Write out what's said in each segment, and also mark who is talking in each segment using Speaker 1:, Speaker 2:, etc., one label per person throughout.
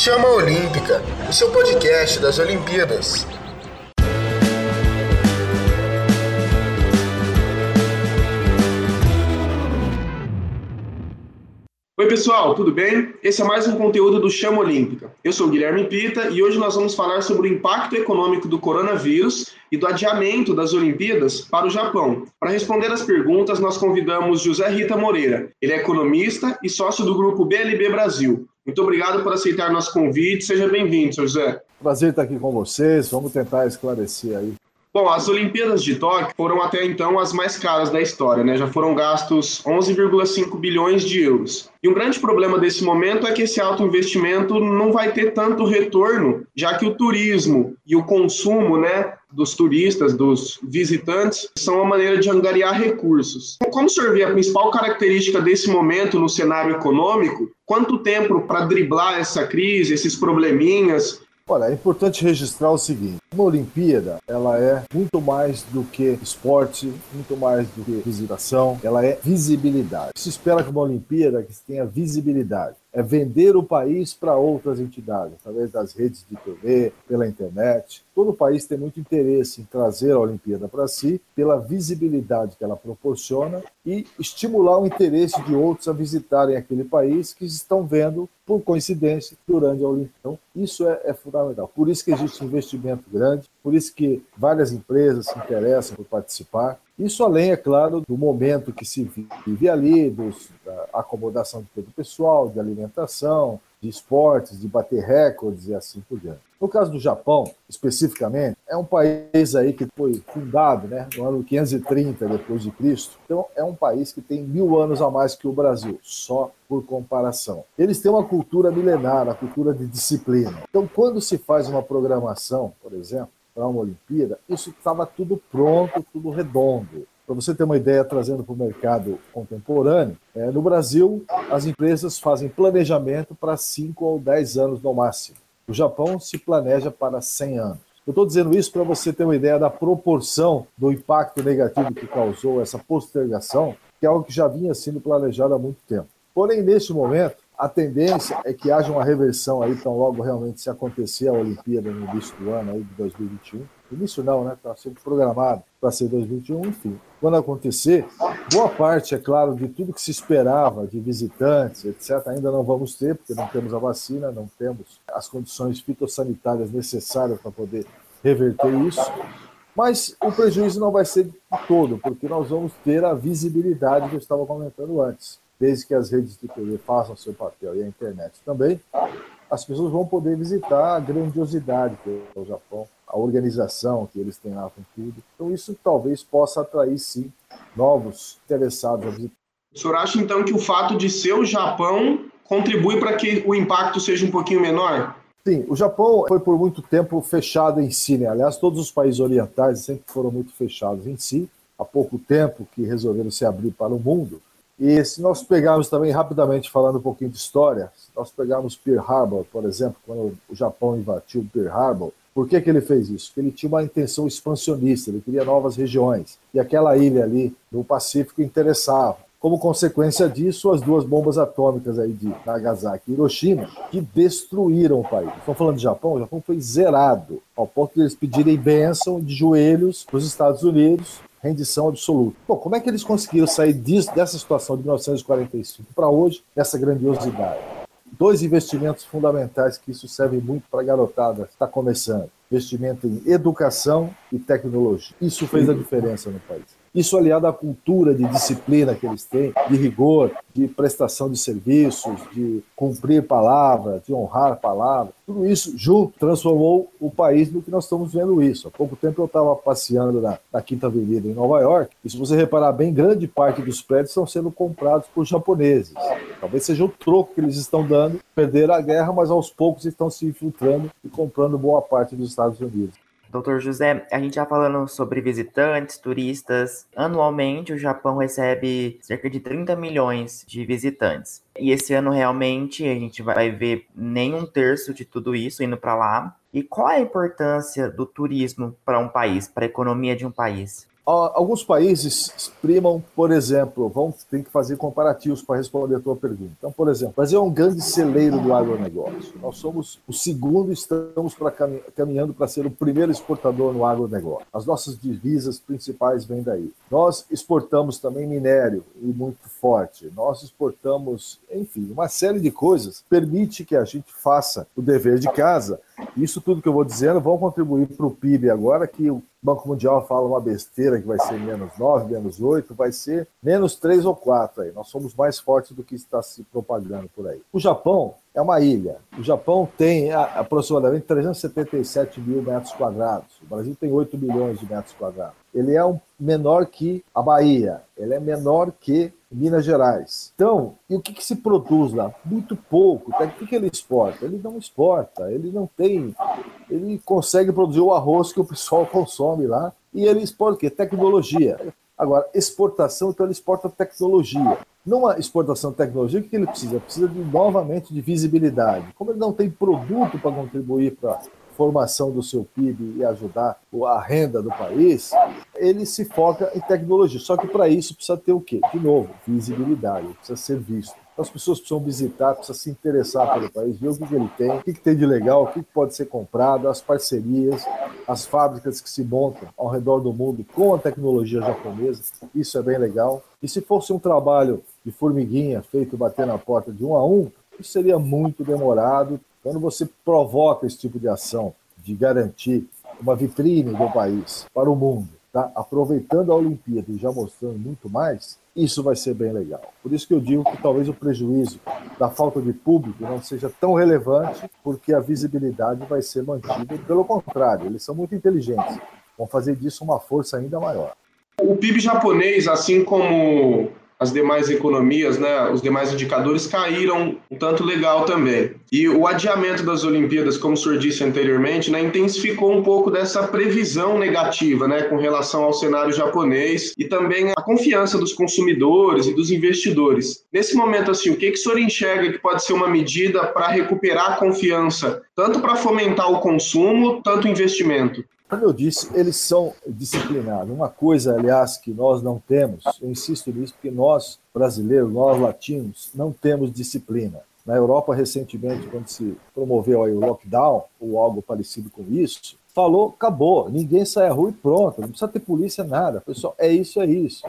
Speaker 1: Chama Olímpica, o seu podcast das Olimpíadas.
Speaker 2: Oi, pessoal, tudo bem? Esse é mais um conteúdo do Chama Olímpica. Eu sou Guilherme Pita e hoje nós vamos falar sobre o impacto econômico do coronavírus e do adiamento das Olimpíadas para o Japão. Para responder as perguntas, nós convidamos José Rita Moreira. Ele é economista e sócio do grupo BLB Brasil. Muito obrigado por aceitar nosso convite. Seja bem-vindo, José.
Speaker 3: Prazer estar aqui com vocês. Vamos tentar esclarecer aí
Speaker 2: Bom, as Olimpíadas de Tóquio foram até então as mais caras da história, né? Já foram gastos 11,5 bilhões de euros. E um grande problema desse momento é que esse alto investimento não vai ter tanto retorno, já que o turismo e o consumo, né, dos turistas, dos visitantes, são uma maneira de angariar recursos. Como vê a principal característica desse momento no cenário econômico? Quanto tempo para driblar essa crise, esses probleminhas?
Speaker 3: Olha, é importante registrar o seguinte: uma Olimpíada, ela é muito mais do que esporte, muito mais do que visitação, ela é visibilidade. Se espera que uma Olimpíada que tenha visibilidade é vender o país para outras entidades, através das redes de TV, pela internet. Todo o país tem muito interesse em trazer a Olimpíada para si, pela visibilidade que ela proporciona e estimular o interesse de outros a visitarem aquele país que estão vendo, por coincidência, durante a Olimpíada. Então, isso é, é fundamental. Por isso que existe investimento grande, por isso que várias empresas se interessam por participar. Isso além, é claro, do momento que se vive ali, dos, da acomodação de todo o pessoal, de alimentação, de esportes, de bater recordes e assim por diante. No caso do Japão, especificamente, é um país aí que foi fundado né, no ano 530 depois de Cristo. Então, é um país que tem mil anos a mais que o Brasil, só por comparação. Eles têm uma cultura milenar, a cultura de disciplina. Então, quando se faz uma programação, por exemplo, para uma Olimpíada, isso estava tudo pronto, tudo redondo. Para você ter uma ideia, trazendo para o mercado contemporâneo, é, no Brasil, as empresas fazem planejamento para 5 ou 10 anos no máximo. O Japão se planeja para 100 anos. Eu estou dizendo isso para você ter uma ideia da proporção do impacto negativo que causou essa postergação, que é algo que já vinha sendo planejado há muito tempo. Porém, neste momento, a tendência é que haja uma reversão aí, tão logo realmente se acontecer a Olimpíada no início do ano aí de 2021. Início não, né? Está sendo programado para ser 2021, enfim. Quando acontecer, boa parte, é claro, de tudo que se esperava de visitantes, etc., ainda não vamos ter, porque não temos a vacina, não temos as condições fitossanitárias necessárias para poder reverter isso. Mas o prejuízo não vai ser todo, porque nós vamos ter a visibilidade que eu estava comentando antes desde que as redes de TV façam seu papel e a internet também, as pessoas vão poder visitar a grandiosidade que é o Japão, a organização que eles têm lá com tudo. Então isso talvez possa atrair sim novos interessados a visitar.
Speaker 2: O senhor acha então que o fato de ser o Japão contribui para que o impacto seja um pouquinho menor?
Speaker 3: Sim, o Japão foi por muito tempo fechado em si, né? Aliás, todos os países orientais sempre foram muito fechados em si. Há pouco tempo que resolveram se abrir para o mundo, e se nós pegarmos também, rapidamente falando um pouquinho de história, se nós pegarmos Pearl Harbor, por exemplo, quando o Japão invadiu Pearl Harbor, por que, que ele fez isso? Porque ele tinha uma intenção expansionista, ele queria novas regiões. E aquela ilha ali no Pacífico interessava. Como consequência disso, as duas bombas atômicas aí de Nagasaki e Hiroshima, que destruíram o país. Estão falando de Japão? O Japão foi zerado, ao ponto de eles pedirem bênção de joelhos para os Estados Unidos rendição absoluta. Bom, como é que eles conseguiram sair disso, dessa situação de 1945 para hoje, essa grandiosidade? Dois investimentos fundamentais que isso serve muito para a garotada que está começando: investimento em educação e tecnologia. Isso fez a diferença no país. Isso aliado à cultura de disciplina que eles têm, de rigor, de prestação de serviços, de cumprir palavra, de honrar palavra, tudo isso junto transformou o país no que nós estamos vendo isso. Há pouco tempo eu estava passeando na, na, Quinta Avenida em Nova York, e se você reparar bem, grande parte dos prédios estão sendo comprados por japoneses. Talvez seja o troco que eles estão dando, perder a guerra, mas aos poucos estão se infiltrando e comprando boa parte dos Estados Unidos.
Speaker 4: Doutor José, a gente já falando sobre visitantes, turistas. Anualmente, o Japão recebe cerca de 30 milhões de visitantes. E esse ano, realmente, a gente vai ver nem um terço de tudo isso indo para lá. E qual a importância do turismo para um país, para a economia de um país?
Speaker 3: Alguns países primam, por exemplo, vão ter que fazer comparativos para responder a tua pergunta. Então, por exemplo, Brasil é um grande celeiro do agronegócio. Nós somos o segundo, estamos pra, caminhando para ser o primeiro exportador no agronegócio. As nossas divisas principais vêm daí. Nós exportamos também minério e muito forte. Nós exportamos, enfim, uma série de coisas permite que a gente faça o dever de casa. Isso tudo que eu vou dizendo vão contribuir para o PIB agora, que o Banco Mundial fala uma besteira que vai ser menos 9, menos 8, vai ser menos 3 ou 4 aí. Nós somos mais fortes do que está se propagando por aí. O Japão é uma ilha. O Japão tem aproximadamente 377 mil metros quadrados. O Brasil tem 8 milhões de metros quadrados. Ele é menor que a Bahia, ele é menor que Minas Gerais. Então, e o que, que se produz lá? Muito pouco. Então, o que, que ele exporta? Ele não exporta, ele não tem. Ele consegue produzir o arroz que o pessoal consome lá e ele exporta o quê? Tecnologia. Agora, exportação, então ele exporta tecnologia. Numa exportação de tecnologia, o que ele precisa? Precisa de, novamente de visibilidade. Como ele não tem produto para contribuir para formação do seu PIB e ajudar a renda do país, ele se foca em tecnologia. Só que para isso precisa ter o quê? De novo, visibilidade, precisa ser visto. Então, as pessoas precisam visitar, precisam se interessar pelo país, ver o que, que ele tem, o que, que tem de legal, o que, que pode ser comprado, as parcerias, as fábricas que se montam ao redor do mundo com a tecnologia japonesa. Isso é bem legal. E se fosse um trabalho de formiguinha feito bater na porta de um a um, isso seria muito demorado, quando você provoca esse tipo de ação de garantir uma vitrine do país para o mundo, tá? aproveitando a Olimpíada e já mostrando muito mais, isso vai ser bem legal. Por isso que eu digo que talvez o prejuízo da falta de público não seja tão relevante, porque a visibilidade vai ser mantida. Pelo contrário, eles são muito inteligentes, vão fazer disso uma força ainda maior.
Speaker 2: O PIB japonês, assim como as demais economias, né, os demais indicadores caíram um tanto legal também. E o adiamento das Olimpíadas, como o senhor disse anteriormente, né, intensificou um pouco dessa previsão negativa né, com relação ao cenário japonês e também a confiança dos consumidores e dos investidores. Nesse momento, assim, o que, que o senhor enxerga que pode ser uma medida para recuperar a confiança, tanto para fomentar o consumo, tanto o investimento?
Speaker 3: Como eu disse, eles são disciplinados. Uma coisa, aliás, que nós não temos, eu insisto nisso, porque nós, brasileiros, nós latinos, não temos disciplina. Na Europa, recentemente, quando se promoveu o lockdown, ou algo parecido com isso, falou, acabou, ninguém sai à rua e pronto, não precisa ter polícia, nada. Pessoal, é isso, é isso.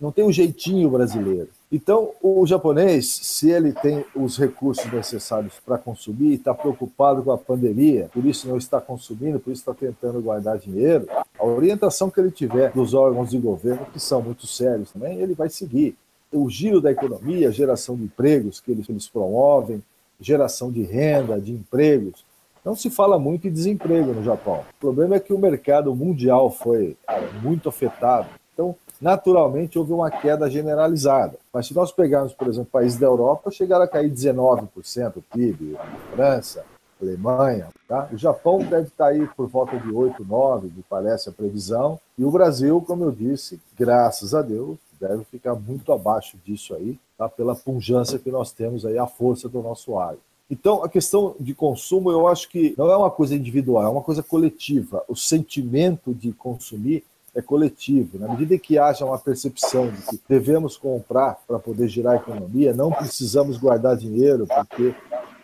Speaker 3: Não tem um jeitinho brasileiro. Então, o japonês, se ele tem os recursos necessários para consumir, está preocupado com a pandemia, por isso não está consumindo, por isso está tentando guardar dinheiro, a orientação que ele tiver dos órgãos de governo, que são muito sérios também, ele vai seguir. O giro da economia, geração de empregos que eles, eles promovem, geração de renda, de empregos, não se fala muito em desemprego no Japão. O problema é que o mercado mundial foi muito afetado. Então, naturalmente houve uma queda generalizada. Mas se nós pegarmos, por exemplo, países da Europa, chegaram a cair 19% o PIB, França, Alemanha, tá? O Japão deve estar aí por volta de 8, 9, me parece a previsão, e o Brasil, como eu disse, graças a Deus, deve ficar muito abaixo disso aí, tá? Pela punjância que nós temos aí, a força do nosso agro. Então, a questão de consumo, eu acho que não é uma coisa individual, é uma coisa coletiva. O sentimento de consumir é coletivo. Na medida que haja uma percepção de que devemos comprar para poder girar a economia, não precisamos guardar dinheiro porque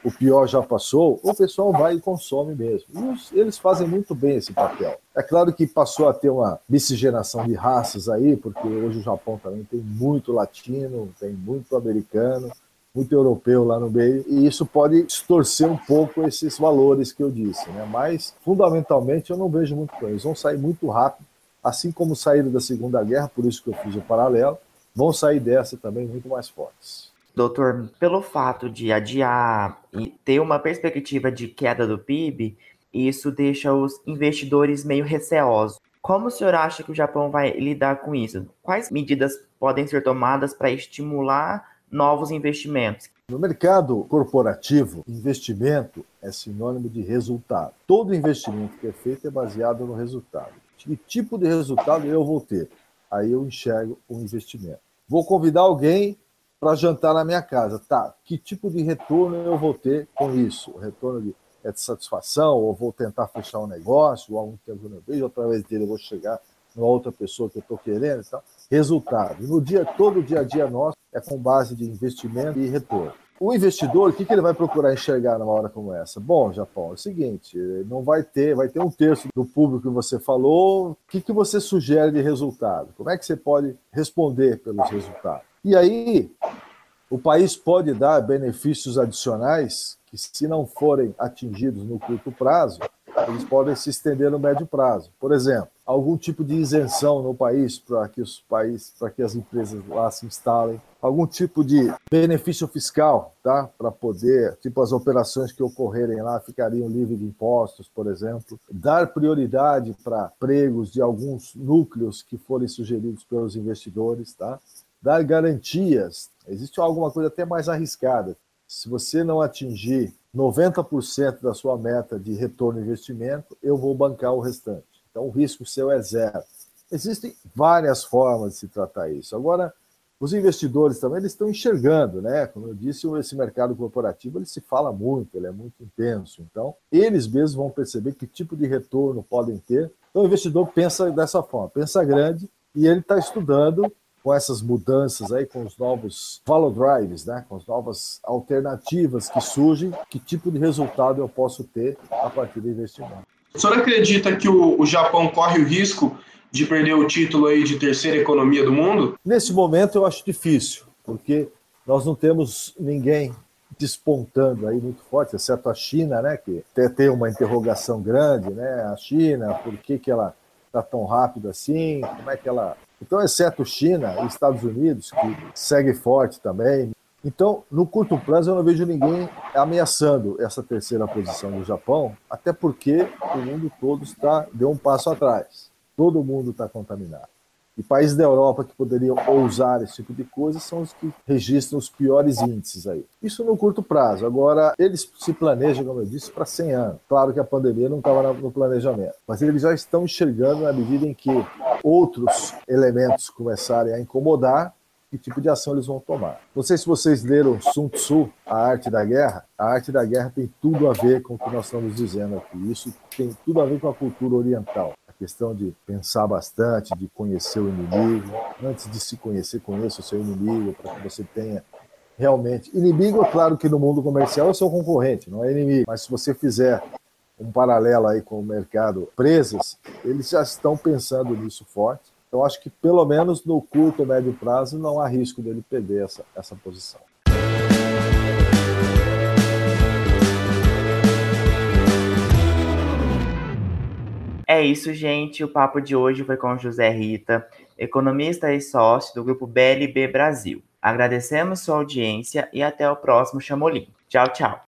Speaker 3: o pior já passou, o pessoal vai e consome mesmo. E eles fazem muito bem esse papel. É claro que passou a ter uma miscigenação de raças aí, porque hoje o Japão também tem muito latino, tem muito americano, muito europeu lá no meio, e isso pode distorcer um pouco esses valores que eu disse, né? Mas, fundamentalmente, eu não vejo muito com eles. Vão sair muito rápido assim como saíram da Segunda Guerra, por isso que eu fiz o paralelo, vão sair dessa também muito mais fortes.
Speaker 4: Doutor, pelo fato de adiar e ter uma perspectiva de queda do PIB, isso deixa os investidores meio receosos. Como o senhor acha que o Japão vai lidar com isso? Quais medidas podem ser tomadas para estimular novos investimentos?
Speaker 3: No mercado corporativo, investimento é sinônimo de resultado. Todo investimento que é feito é baseado no resultado que tipo de resultado eu vou ter. Aí eu enxergo um investimento. Vou convidar alguém para jantar na minha casa. Tá, que tipo de retorno eu vou ter com isso? O retorno de, é de satisfação, ou vou tentar fechar um negócio, ou algum tempo eu vejo, através dele eu vou chegar uma outra pessoa que eu estou querendo e tal. Resultado. No dia, todo o dia a dia nosso é com base de investimento e retorno. O investidor, o que, que ele vai procurar enxergar numa hora como essa? Bom, Japão, é o seguinte, não vai ter, vai ter um terço do público que você falou. O que, que você sugere de resultado? Como é que você pode responder pelos resultados? E aí, o país pode dar benefícios adicionais que, se não forem atingidos no curto prazo, eles podem se estender no médio prazo. Por exemplo, algum tipo de isenção no país para que os países, para que as empresas lá se instalem, algum tipo de benefício fiscal, tá? Para poder, tipo as operações que ocorrerem lá ficariam livres de impostos, por exemplo, dar prioridade para empregos de alguns núcleos que forem sugeridos pelos investidores, tá? Dar garantias. Existe alguma coisa até mais arriscada. Se você não atingir 90% da sua meta de retorno investimento, eu vou bancar o restante. Então, o risco seu é zero. Existem várias formas de se tratar isso. Agora, os investidores também eles estão enxergando, né? Como eu disse, esse mercado corporativo ele se fala muito, ele é muito intenso. Então, eles mesmos vão perceber que tipo de retorno podem ter. Então, o investidor pensa dessa forma, pensa grande e ele está estudando com essas mudanças aí, com os novos follow drives, né, com as novas alternativas que surgem, que tipo de resultado eu posso ter a partir do investimento.
Speaker 2: O senhor acredita que o, o Japão corre o risco de perder o título aí de terceira economia do mundo?
Speaker 3: Nesse momento eu acho difícil, porque nós não temos ninguém despontando aí muito forte, exceto a China, né, que até tem uma interrogação grande, né, a China, por que, que ela está tão rápido assim, como é que ela então, exceto China e Estados Unidos, que segue forte também. Então, no curto prazo, eu não vejo ninguém ameaçando essa terceira posição do Japão, até porque o mundo todo está deu um passo atrás. Todo mundo está contaminado. E países da Europa que poderiam ousar esse tipo de coisa são os que registram os piores índices aí. Isso no curto prazo. Agora, eles se planejam, como eu disse, para 100 anos. Claro que a pandemia não estava no planejamento, mas eles já estão enxergando na medida em que outros elementos começarem a incomodar, que tipo de ação eles vão tomar. Não sei se vocês leram Sun Tzu, A Arte da Guerra. A Arte da Guerra tem tudo a ver com o que nós estamos dizendo aqui. Isso tem tudo a ver com a cultura oriental questão de pensar bastante, de conhecer o inimigo. Antes de se conhecer, conheça o seu inimigo, para que você tenha realmente. Inimigo, é claro que no mundo comercial é seu concorrente, não é inimigo. Mas se você fizer um paralelo aí com o mercado presas, eles já estão pensando nisso forte. Então, acho que pelo menos no curto médio prazo não há risco dele perder essa, essa posição.
Speaker 4: É isso, gente. O papo de hoje foi com José Rita, economista e sócio do grupo BLB Brasil. Agradecemos sua audiência e até o próximo Chamolim. Tchau, tchau.